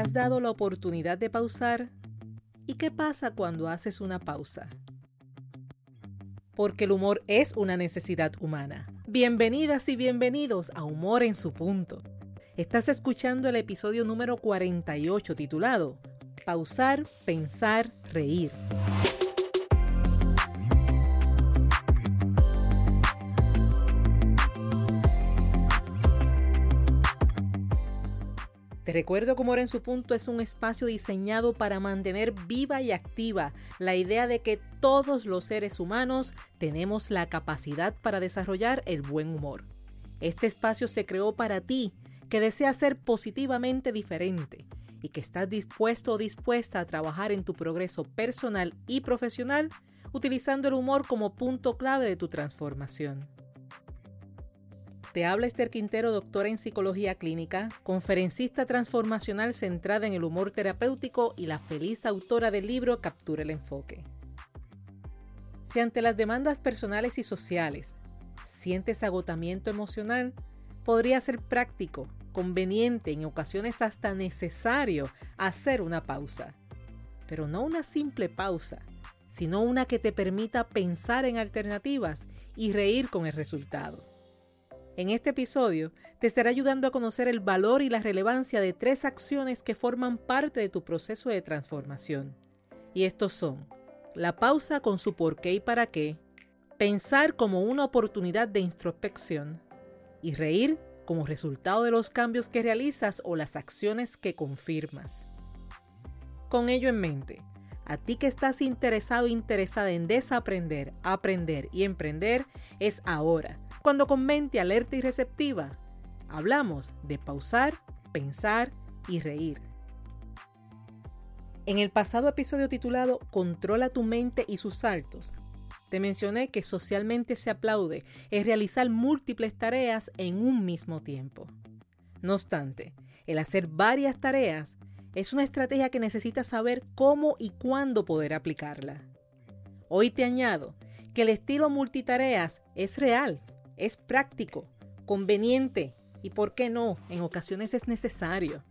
has dado la oportunidad de pausar? ¿Y qué pasa cuando haces una pausa? Porque el humor es una necesidad humana. Bienvenidas y bienvenidos a Humor en su punto. Estás escuchando el episodio número 48 titulado Pausar, pensar, reír. Recuerdo que Humor en su punto es un espacio diseñado para mantener viva y activa la idea de que todos los seres humanos tenemos la capacidad para desarrollar el buen humor. Este espacio se creó para ti, que deseas ser positivamente diferente y que estás dispuesto o dispuesta a trabajar en tu progreso personal y profesional utilizando el humor como punto clave de tu transformación. Te habla Esther Quintero, doctora en psicología clínica, conferencista transformacional centrada en el humor terapéutico y la feliz autora del libro Captura el enfoque. Si ante las demandas personales y sociales sientes agotamiento emocional, podría ser práctico, conveniente, en ocasiones hasta necesario hacer una pausa. Pero no una simple pausa, sino una que te permita pensar en alternativas y reír con el resultado. En este episodio te estaré ayudando a conocer el valor y la relevancia de tres acciones que forman parte de tu proceso de transformación. Y estos son la pausa con su por qué y para qué, pensar como una oportunidad de introspección y reír como resultado de los cambios que realizas o las acciones que confirmas. Con ello en mente, a ti que estás interesado o interesada en desaprender, aprender y emprender, es ahora cuando con mente alerta y receptiva, hablamos de pausar, pensar y reír. En el pasado episodio titulado Controla tu mente y sus saltos, te mencioné que socialmente se aplaude es realizar múltiples tareas en un mismo tiempo. No obstante, el hacer varias tareas es una estrategia que necesitas saber cómo y cuándo poder aplicarla. Hoy te añado que el estilo multitareas es real es práctico, conveniente y, ¿por qué no?, en ocasiones es necesario.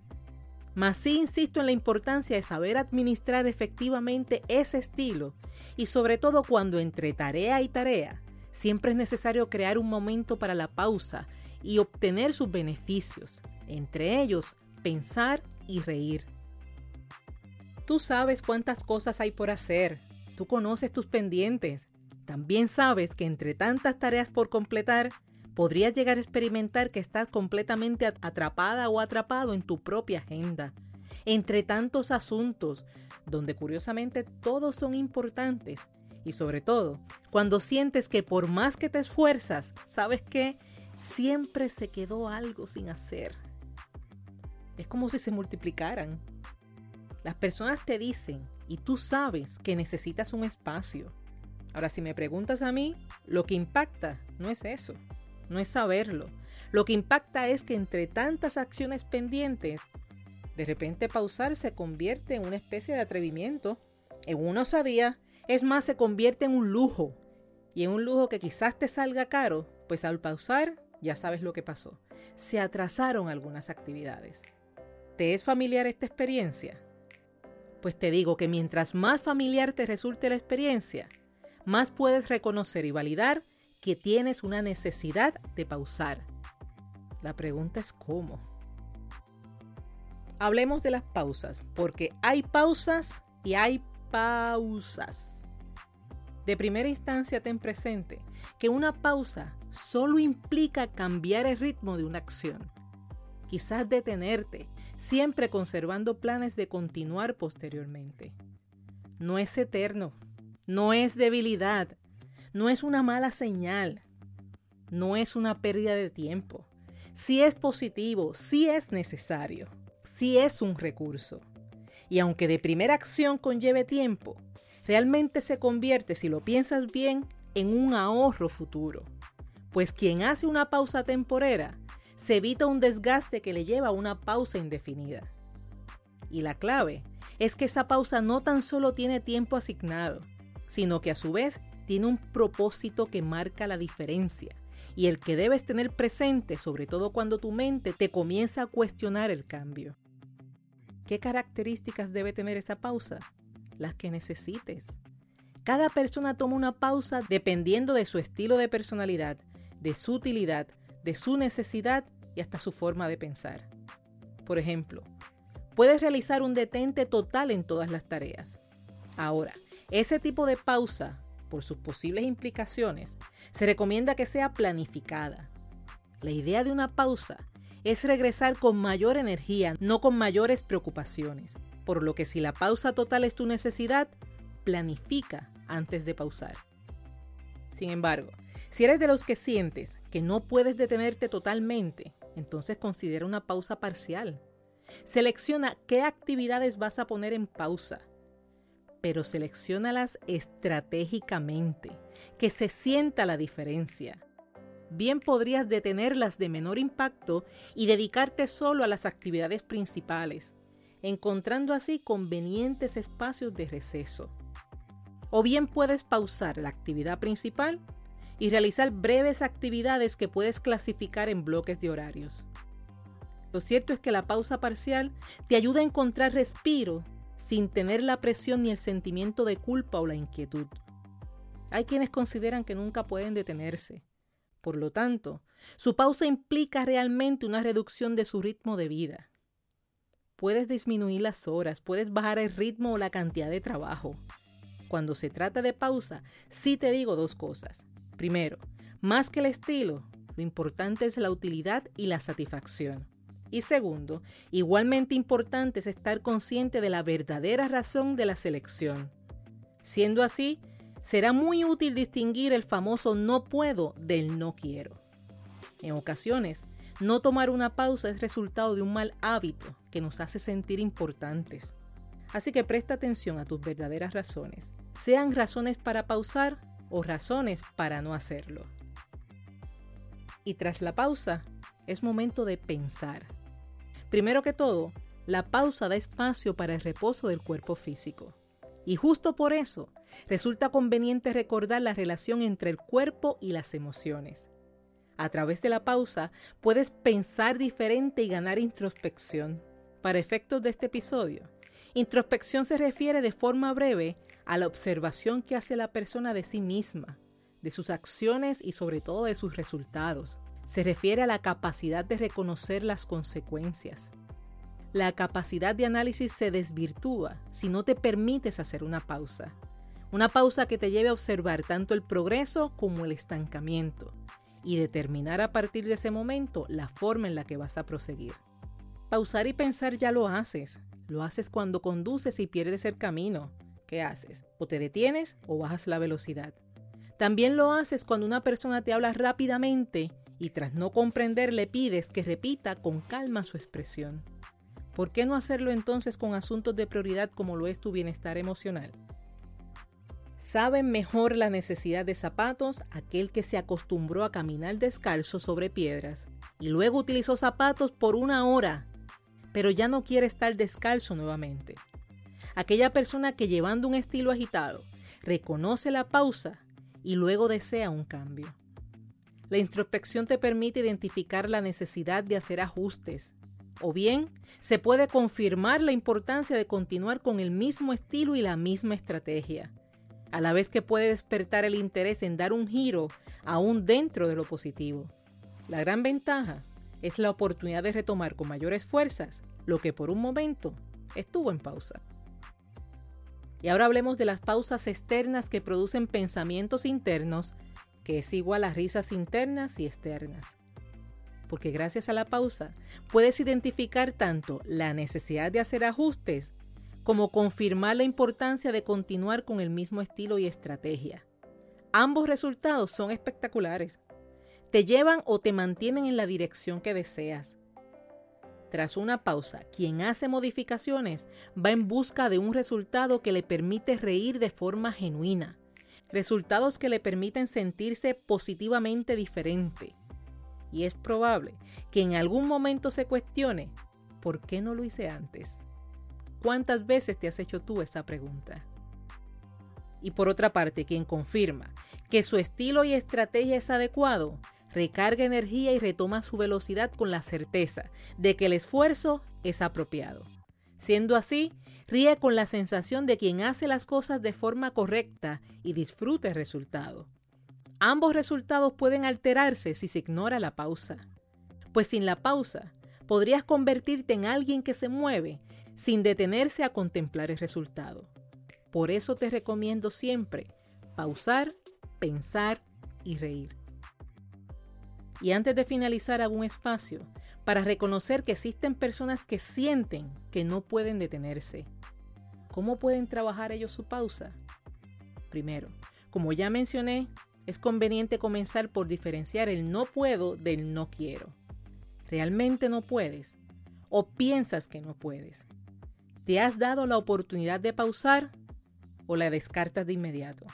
Mas sí insisto en la importancia de saber administrar efectivamente ese estilo y sobre todo cuando entre tarea y tarea siempre es necesario crear un momento para la pausa y obtener sus beneficios, entre ellos pensar y reír. Tú sabes cuántas cosas hay por hacer, tú conoces tus pendientes, también sabes que entre tantas tareas por completar, podrías llegar a experimentar que estás completamente atrapada o atrapado en tu propia agenda. Entre tantos asuntos, donde curiosamente todos son importantes. Y sobre todo, cuando sientes que por más que te esfuerzas, sabes que siempre se quedó algo sin hacer. Es como si se multiplicaran. Las personas te dicen y tú sabes que necesitas un espacio, Ahora, si me preguntas a mí, lo que impacta no es eso, no es saberlo. Lo que impacta es que entre tantas acciones pendientes, de repente pausar se convierte en una especie de atrevimiento, en una osadía, es más, se convierte en un lujo. Y en un lujo que quizás te salga caro, pues al pausar ya sabes lo que pasó. Se atrasaron algunas actividades. ¿Te es familiar esta experiencia? Pues te digo que mientras más familiar te resulte la experiencia, más puedes reconocer y validar que tienes una necesidad de pausar. La pregunta es cómo. Hablemos de las pausas, porque hay pausas y hay pausas. De primera instancia ten presente que una pausa solo implica cambiar el ritmo de una acción. Quizás detenerte, siempre conservando planes de continuar posteriormente. No es eterno, no es debilidad, no es una mala señal, no es una pérdida de tiempo. Si es positivo, si es necesario, si es un recurso. Y aunque de primera acción conlleve tiempo, realmente se convierte, si lo piensas bien, en un ahorro futuro. Pues quien hace una pausa temporera se evita un desgaste que le lleva a una pausa indefinida. Y la clave es que esa pausa no tan solo tiene tiempo asignado, sino que a su vez tiene un propósito que marca la diferencia y el que debes tener presente, sobre todo cuando tu mente te comienza a cuestionar el cambio. ¿Qué características debe tener esa pausa? Las que necesites. Cada persona toma una pausa dependiendo de su estilo de personalidad, de su utilidad, de su necesidad y hasta su forma de pensar. Por ejemplo, puedes realizar un detente total en todas las tareas. Ahora, ese tipo de pausa, por sus posibles implicaciones, se recomienda que sea planificada. La idea de una pausa es regresar con mayor energía, no con mayores preocupaciones. Por lo que si la pausa total es tu necesidad, planifica antes de pausar. Sin embargo, si eres de los que sientes que no puedes detenerte totalmente, entonces considera una pausa parcial. Selecciona qué actividades vas a poner en pausa, pero seleccionalas estratégicamente, que se sienta la diferencia. Bien podrías detenerlas de menor impacto y dedicarte solo a las actividades principales, encontrando así convenientes espacios de receso. O bien puedes pausar la actividad principal y realizar breves actividades que puedes clasificar en bloques de horarios. Lo cierto es que la pausa parcial te ayuda a encontrar respiro sin tener la presión ni el sentimiento de culpa o la inquietud. Hay quienes consideran que nunca pueden detenerse. Por lo tanto, su pausa implica realmente una reducción de su ritmo de vida. Puedes disminuir las horas, puedes bajar el ritmo o la cantidad de trabajo. Cuando se trata de pausa, sí te digo dos cosas. Primero, más que el estilo, lo importante es la utilidad y la satisfacción. Y segundo, igualmente importante es estar consciente de la verdadera razón de la selección. Siendo así, será muy útil distinguir el famoso no puedo del no quiero. En ocasiones, no tomar una pausa es resultado de un mal hábito que nos hace sentir importantes. Así que presta atención a tus verdaderas razones, sean razones para pausar o razones para no hacerlo. Y tras la pausa, es momento de pensar. Primero que todo, la pausa da espacio para el reposo del cuerpo físico. Y justo por eso, resulta conveniente recordar la relación entre el cuerpo y las emociones. A través de la pausa, puedes pensar diferente y ganar introspección. Para efectos de este episodio, introspección se refiere de forma breve a la observación que hace la persona de sí misma, de sus acciones y sobre todo de sus resultados. Se refiere a la capacidad de reconocer las consecuencias. La capacidad de análisis se desvirtúa si no te permites hacer una pausa. Una pausa que te lleve a observar tanto el progreso como el estancamiento y determinar a partir de ese momento la forma en la que vas a proseguir. Pausar y pensar ya lo haces. Lo haces cuando conduces y pierdes el camino. ¿Qué haces? O te detienes o bajas la velocidad. También lo haces cuando una persona te habla rápidamente y tras no comprender le pides que repita con calma su expresión. ¿Por qué no hacerlo entonces con asuntos de prioridad como lo es tu bienestar emocional? Saben mejor la necesidad de zapatos aquel que se acostumbró a caminar descalzo sobre piedras y luego utilizó zapatos por una hora, pero ya no quiere estar descalzo nuevamente. Aquella persona que llevando un estilo agitado reconoce la pausa y luego desea un cambio. La introspección te permite identificar la necesidad de hacer ajustes, o bien se puede confirmar la importancia de continuar con el mismo estilo y la misma estrategia, a la vez que puede despertar el interés en dar un giro aún dentro de lo positivo. La gran ventaja es la oportunidad de retomar con mayores fuerzas lo que por un momento estuvo en pausa. Y ahora hablemos de las pausas externas que producen pensamientos internos que es igual a risas internas y externas. Porque gracias a la pausa puedes identificar tanto la necesidad de hacer ajustes como confirmar la importancia de continuar con el mismo estilo y estrategia. Ambos resultados son espectaculares. Te llevan o te mantienen en la dirección que deseas. Tras una pausa, quien hace modificaciones va en busca de un resultado que le permite reír de forma genuina, resultados que le permiten sentirse positivamente diferente. Y es probable que en algún momento se cuestione, ¿por qué no lo hice antes? ¿Cuántas veces te has hecho tú esa pregunta? Y por otra parte, quien confirma que su estilo y estrategia es adecuado, recarga energía y retoma su velocidad con la certeza de que el esfuerzo es apropiado. Siendo así, ríe con la sensación de quien hace las cosas de forma correcta y disfrute el resultado. Ambos resultados pueden alterarse si se ignora la pausa. Pues sin la pausa, podrías convertirte en alguien que se mueve sin detenerse a contemplar el resultado. Por eso te recomiendo siempre pausar, pensar y reír. Y antes de finalizar un espacio para reconocer que existen personas que sienten que no pueden detenerse. ¿Cómo pueden trabajar ellos su pausa? Primero, como ya mencioné, es conveniente comenzar por diferenciar el no puedo del no quiero. ¿Realmente no puedes? ¿O piensas que no puedes? ¿Te has dado la oportunidad de pausar o la descartas de inmediato?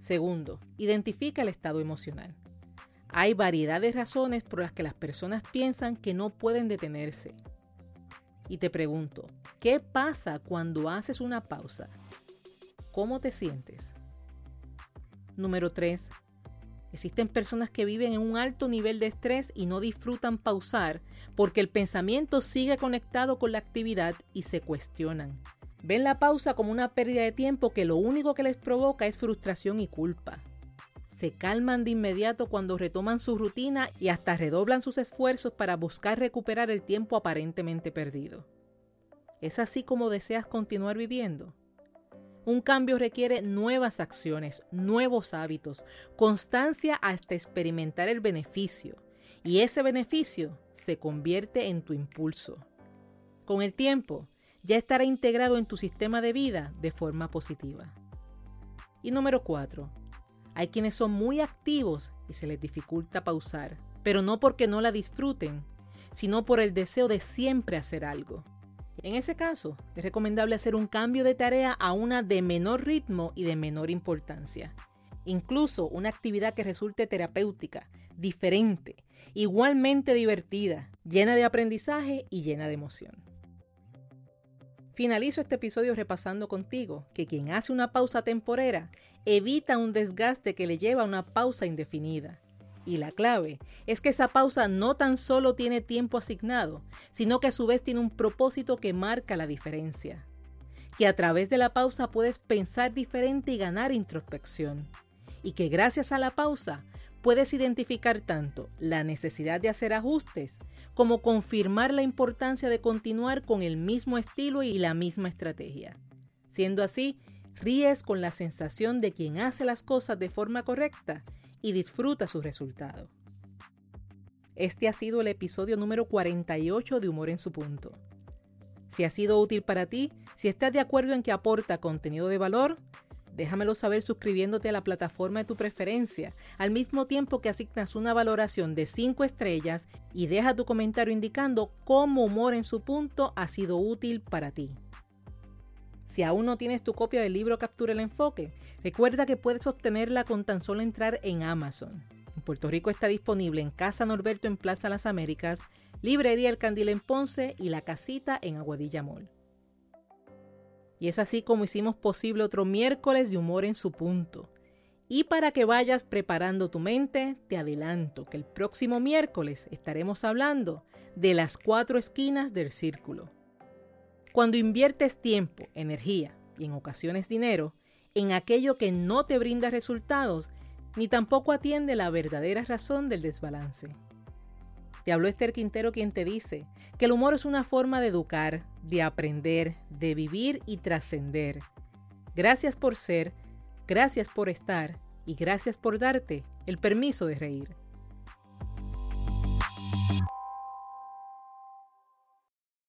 Segundo, identifica el estado emocional. Hay variedad de razones por las que las personas piensan que no pueden detenerse. Y te pregunto, ¿qué pasa cuando haces una pausa? ¿Cómo te sientes? Número 3. Existen personas que viven en un alto nivel de estrés y no disfrutan pausar porque el pensamiento sigue conectado con la actividad y se cuestionan. Ven la pausa como una pérdida de tiempo que lo único que les provoca es frustración y culpa. Se calman de inmediato cuando retoman su rutina y hasta redoblan sus esfuerzos para buscar recuperar el tiempo aparentemente perdido. ¿Es así como deseas continuar viviendo? Un cambio requiere nuevas acciones, nuevos hábitos, constancia hasta experimentar el beneficio. Y ese beneficio se convierte en tu impulso. Con el tiempo, ya estará integrado en tu sistema de vida de forma positiva. Y número 4. Hay quienes son muy activos y se les dificulta pausar, pero no porque no la disfruten, sino por el deseo de siempre hacer algo. En ese caso, es recomendable hacer un cambio de tarea a una de menor ritmo y de menor importancia. Incluso una actividad que resulte terapéutica, diferente, igualmente divertida, llena de aprendizaje y llena de emoción. Finalizo este episodio repasando contigo que quien hace una pausa temporera evita un desgaste que le lleva a una pausa indefinida y la clave es que esa pausa no tan solo tiene tiempo asignado, sino que a su vez tiene un propósito que marca la diferencia. Que a través de la pausa puedes pensar diferente y ganar introspección. Y que gracias a la pausa puedes identificar tanto la necesidad de hacer ajustes como confirmar la importancia de continuar con el mismo estilo y la misma estrategia. Siendo así, ríes con la sensación de quien hace las cosas de forma correcta y disfruta su resultado. Este ha sido el episodio número 48 de Humor en su punto. Si ha sido útil para ti, si estás de acuerdo en que aporta contenido de valor, déjamelo saber suscribiéndote a la plataforma de tu preferencia, al mismo tiempo que asignas una valoración de 5 estrellas y deja tu comentario indicando cómo Humor en su punto ha sido útil para ti. Si aún no tienes tu copia del libro Captura el Enfoque, recuerda que puedes obtenerla con tan solo entrar en Amazon. En Puerto Rico está disponible en Casa Norberto en Plaza Las Américas, Librería El Candil en Ponce y La Casita en Aguadilla Mall. Y es así como hicimos posible otro miércoles de humor en su punto. Y para que vayas preparando tu mente, te adelanto que el próximo miércoles estaremos hablando de las cuatro esquinas del círculo. Cuando inviertes tiempo, energía y en ocasiones dinero en aquello que no te brinda resultados, ni tampoco atiende la verdadera razón del desbalance. Te habló Esther Quintero quien te dice que el humor es una forma de educar, de aprender, de vivir y trascender. Gracias por ser, gracias por estar y gracias por darte el permiso de reír.